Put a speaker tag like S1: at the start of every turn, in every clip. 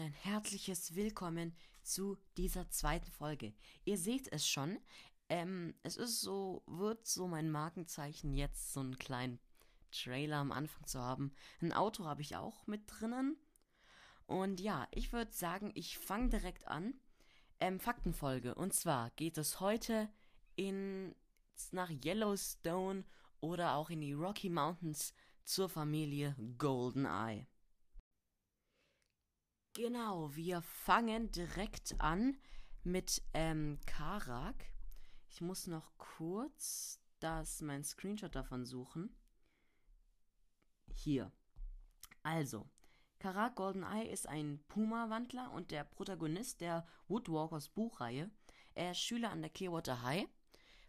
S1: ein herzliches Willkommen zu dieser zweiten Folge. Ihr seht es schon, ähm, es ist so, wird so mein Markenzeichen jetzt so einen kleinen Trailer am Anfang zu haben. Ein Auto habe ich auch mit drinnen. Und ja, ich würde sagen, ich fange direkt an. Ähm, Faktenfolge. Und zwar geht es heute in nach Yellowstone oder auch in die Rocky Mountains zur Familie Goldeneye. Genau, wir fangen direkt an mit ähm, Karak. Ich muss noch kurz das mein Screenshot davon suchen. Hier. Also, Karak Goldeneye ist ein Puma-Wandler und der Protagonist der Woodwalkers Buchreihe. Er ist Schüler an der Clearwater High.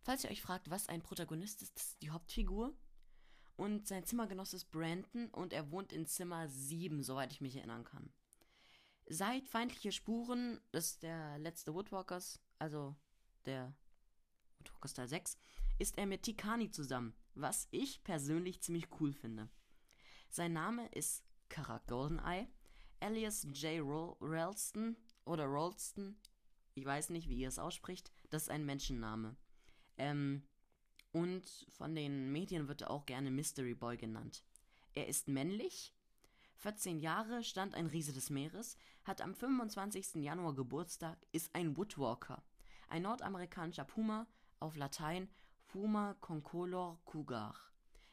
S1: Falls ihr euch fragt, was ein Protagonist ist, das ist die Hauptfigur. Und sein Zimmergenosse ist Brandon und er wohnt in Zimmer 7, soweit ich mich erinnern kann. Seit Feindliche Spuren, das ist der letzte Woodwalkers, also der Woodwalkers Teil 6, ist er mit Tikani zusammen, was ich persönlich ziemlich cool finde. Sein Name ist Karak Goldeneye, alias J. Ralston oder Ralston, ich weiß nicht, wie ihr es ausspricht, das ist ein Menschenname. Ähm, und von den Medien wird er auch gerne Mystery Boy genannt. Er ist männlich, 14 Jahre, stand ein Riese des Meeres, hat am 25. Januar Geburtstag, ist ein Woodwalker, ein nordamerikanischer Puma, auf Latein Puma concolor cougar.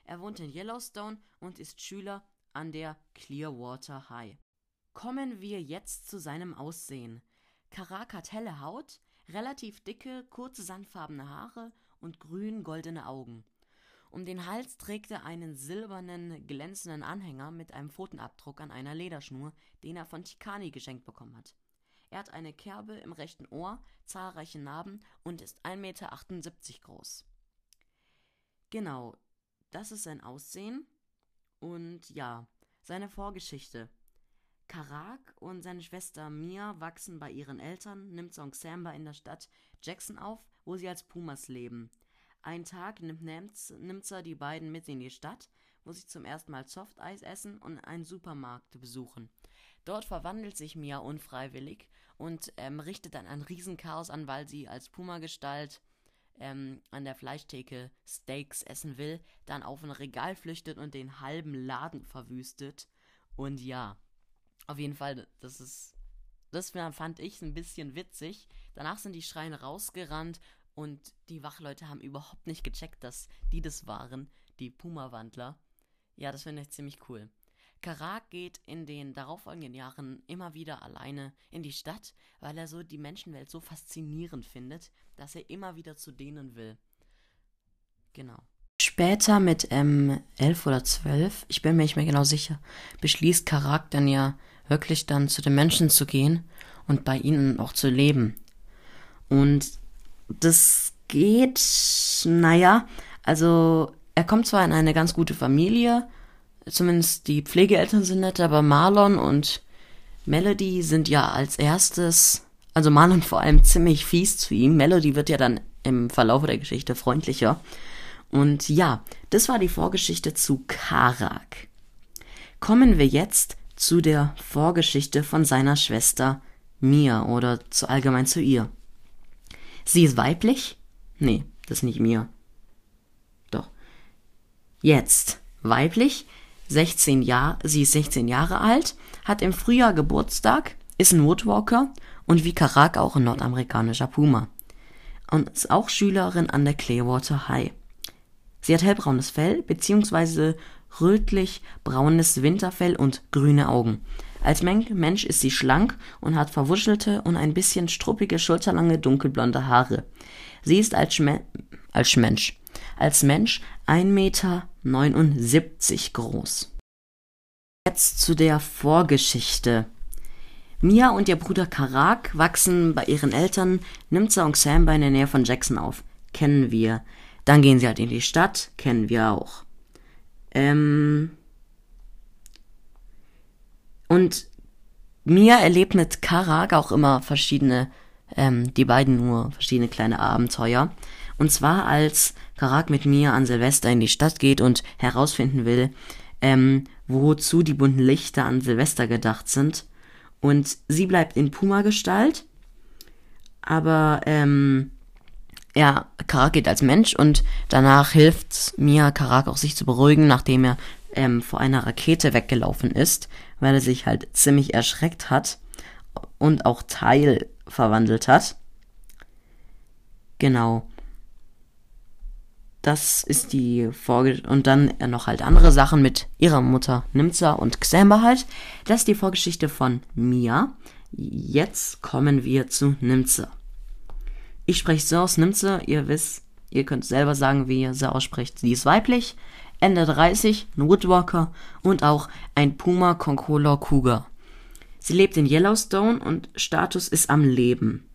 S1: Er wohnt in Yellowstone und ist Schüler an der Clearwater High. Kommen wir jetzt zu seinem Aussehen. Karak hat helle Haut, relativ dicke, kurze sandfarbene Haare und grün-goldene Augen. Um den Hals trägt er einen silbernen, glänzenden Anhänger mit einem Pfotenabdruck an einer Lederschnur, den er von Tikani geschenkt bekommen hat. Er hat eine Kerbe im rechten Ohr, zahlreiche Narben und ist 1,78 Meter groß. Genau, das ist sein Aussehen. Und ja, seine Vorgeschichte. Karak und seine Schwester Mia wachsen bei ihren Eltern, nimmt Song Samba in der Stadt Jackson auf, wo sie als Pumas leben. Einen Tag nimmt Nimzer die beiden mit in die Stadt, wo sie zum ersten Mal Softeis essen und einen Supermarkt besuchen. Dort verwandelt sich Mia unfreiwillig und ähm, richtet dann ein Riesenchaos an, weil sie als Puma-Gestalt ähm, an der Fleischtheke Steaks essen will, dann auf ein Regal flüchtet und den halben Laden verwüstet. Und ja, auf jeden Fall, das ist. Das fand ich ein bisschen witzig. Danach sind die Schreine rausgerannt und die Wachleute haben überhaupt nicht gecheckt, dass die das waren, die Puma-Wandler. Ja, das finde ich ziemlich cool. Karak geht in den darauffolgenden Jahren immer wieder alleine in die Stadt, weil er so die Menschenwelt so faszinierend findet, dass er immer wieder zu denen will. Genau. Später mit ähm, 11 oder 12, ich bin mir nicht mehr genau sicher, beschließt Karak dann ja wirklich dann zu den Menschen zu gehen und bei ihnen auch zu leben. Und das geht, naja, also er kommt zwar in eine ganz gute Familie, zumindest die Pflegeeltern sind nett, aber Marlon und Melody sind ja als erstes, also Marlon vor allem ziemlich fies zu ihm. Melody wird ja dann im Verlauf der Geschichte freundlicher. Und ja, das war die Vorgeschichte zu Karak. Kommen wir jetzt zu der Vorgeschichte von seiner Schwester Mia oder zu allgemein zu ihr. Sie ist weiblich? Nee, das ist nicht Mia. Doch. Jetzt. Weiblich, 16 Jahre, sie ist 16 Jahre alt, hat im Frühjahr Geburtstag, ist ein Woodwalker und wie Karak auch ein nordamerikanischer Puma. Und ist auch Schülerin an der Clearwater High. Sie hat hellbraunes Fell, beziehungsweise rötlich-braunes Winterfell und grüne Augen. Als Mensch ist sie schlank und hat verwuschelte und ein bisschen struppige, schulterlange, dunkelblonde Haare. Sie ist als, Schme als Mensch, als Mensch 1,79 Meter groß. Jetzt zu der Vorgeschichte. Mia und ihr Bruder Karak wachsen bei ihren Eltern Nimza und Samba in der Nähe von Jackson auf. Kennen wir. Dann gehen sie halt in die Stadt, kennen wir auch. Ähm. Und Mia erlebt mit Karak auch immer verschiedene, ähm, die beiden nur verschiedene kleine Abenteuer. Und zwar als Karak mit Mia an Silvester in die Stadt geht und herausfinden will, ähm, wozu die bunten Lichter an Silvester gedacht sind. Und sie bleibt in Puma-Gestalt. Aber, ähm, ja, Karak geht als Mensch und danach hilft Mia Karak auch sich zu beruhigen, nachdem er ähm, vor einer Rakete weggelaufen ist, weil er sich halt ziemlich erschreckt hat und auch Teil verwandelt hat. Genau. Das ist die Vorge und dann noch halt andere Sachen mit ihrer Mutter Nimza und Xamba halt. Das ist die Vorgeschichte von Mia. Jetzt kommen wir zu Nimza. Ich spreche so aus Nimze, ihr wisst, ihr könnt selber sagen, wie ihr sie ausspricht. Sie ist weiblich, Ende 30, ein Woodwalker und auch ein Puma Concolor Cougar. Sie lebt in Yellowstone und Status ist am Leben.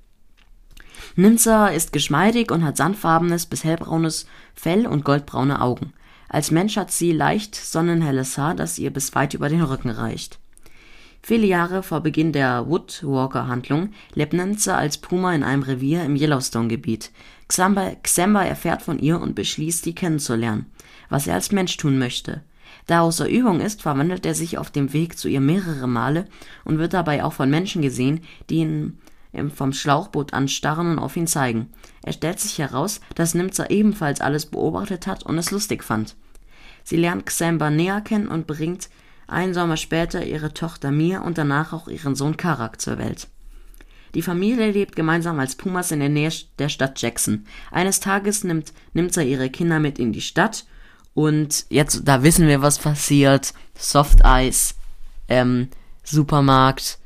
S1: Nimza ist geschmeidig und hat sandfarbenes bis hellbraunes Fell und goldbraune Augen. Als Mensch hat sie leicht sonnenhelles Haar, das ihr bis weit über den Rücken reicht. Viele Jahre vor Beginn der Woodwalker-Handlung lebt Nimza als Puma in einem Revier im Yellowstone-Gebiet. Xamba, Xamba erfährt von ihr und beschließt, sie kennenzulernen, was er als Mensch tun möchte. Da er außer Übung ist, verwandelt er sich auf dem Weg zu ihr mehrere Male und wird dabei auch von Menschen gesehen, die ihn vom Schlauchboot anstarren und auf ihn zeigen. Es stellt sich heraus, dass Nimza ebenfalls alles beobachtet hat und es lustig fand. Sie lernt Xamba näher kennen und bringt einen Sommer später ihre Tochter Mia und danach auch ihren Sohn Karak zur Welt. Die Familie lebt gemeinsam als Pumas in der Nähe der Stadt Jackson. Eines Tages nimmt Nimza ihre Kinder mit in die Stadt und jetzt, da wissen wir, was passiert. Soft Eis, ähm, Supermarkt,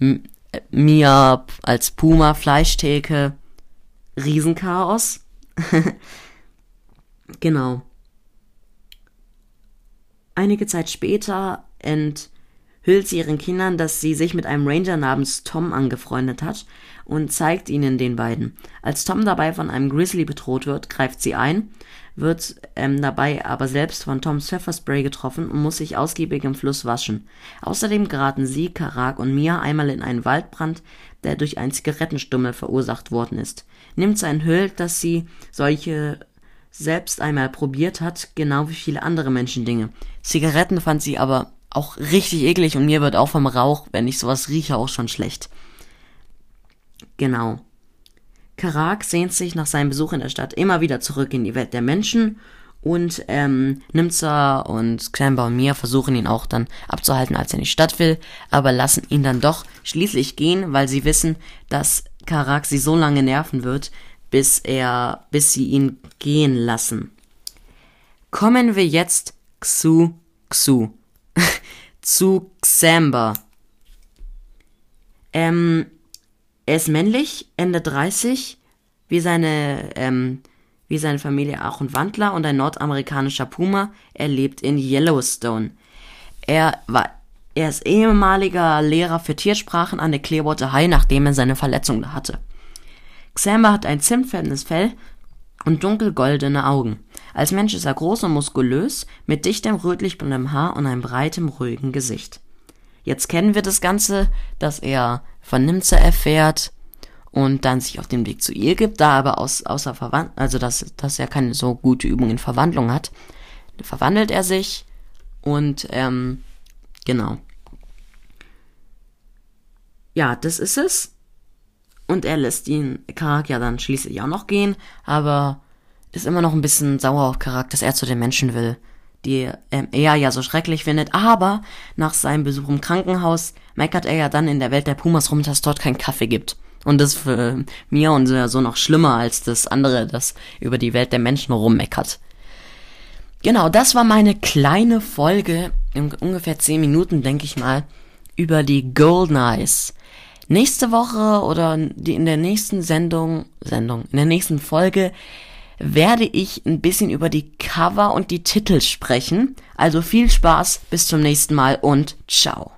S1: M Mia als Puma, Fleischtheke, Riesenchaos. genau. Einige Zeit später enthüllt sie ihren Kindern, dass sie sich mit einem Ranger namens Tom angefreundet hat und zeigt ihnen den beiden. Als Tom dabei von einem Grizzly bedroht wird, greift sie ein, wird ähm, dabei aber selbst von Toms Pfefferspray getroffen und muss sich ausgiebig im Fluss waschen. Außerdem geraten sie, Karak und Mia einmal in einen Waldbrand, der durch einen Zigarettenstummel verursacht worden ist. Nimmt sein Hüllt, dass sie solche selbst einmal probiert hat, genau wie viele andere Menschen Dinge. Zigaretten fand sie aber auch richtig eklig und mir wird auch vom Rauch, wenn ich sowas rieche, auch schon schlecht. Genau. Karak sehnt sich nach seinem Besuch in der Stadt immer wieder zurück in die Welt der Menschen und ähm, Nimza und Clamber und Mia versuchen ihn auch dann abzuhalten, als er in die Stadt will, aber lassen ihn dann doch schließlich gehen, weil sie wissen, dass Karak sie so lange nerven wird, bis er, bis sie ihn gehen lassen. Kommen wir jetzt zu Xu. Zu Xamba. Ähm, er ist männlich, Ende 30, wie seine, ähm, wie seine Familie auch ein Wandler und ein nordamerikanischer Puma. Er lebt in Yellowstone. Er war, er ist ehemaliger Lehrer für Tiersprachen an der Clearwater High, nachdem er seine Verletzung hatte. Xamba hat ein zimtfarbenes Fell und dunkelgoldene Augen. Als Mensch ist er groß und muskulös, mit dichtem rötlich-blondem Haar und einem breitem, ruhigen Gesicht. Jetzt kennen wir das Ganze, dass er von Nimza erfährt und dann sich auf den Weg zu ihr gibt, da aber aus, außer Verwandlung, also dass, dass er keine so gute Übung in Verwandlung hat, verwandelt er sich und ähm, genau. Ja, das ist es. Und er lässt ihn, Karak ja dann schließlich auch noch gehen, aber ist immer noch ein bisschen sauer auf Karak, dass er zu den Menschen will, die ähm, er ja so schrecklich findet. Aber nach seinem Besuch im Krankenhaus meckert er ja dann in der Welt der Pumas rum, dass es dort keinen Kaffee gibt. Und das für mir und so noch schlimmer als das andere, das über die Welt der Menschen rummeckert. Genau, das war meine kleine Folge, in ungefähr 10 Minuten, denke ich mal, über die Golden Eyes. Nächste Woche oder in der nächsten Sendung, Sendung, in der nächsten Folge werde ich ein bisschen über die Cover und die Titel sprechen. Also viel Spaß, bis zum nächsten Mal und ciao.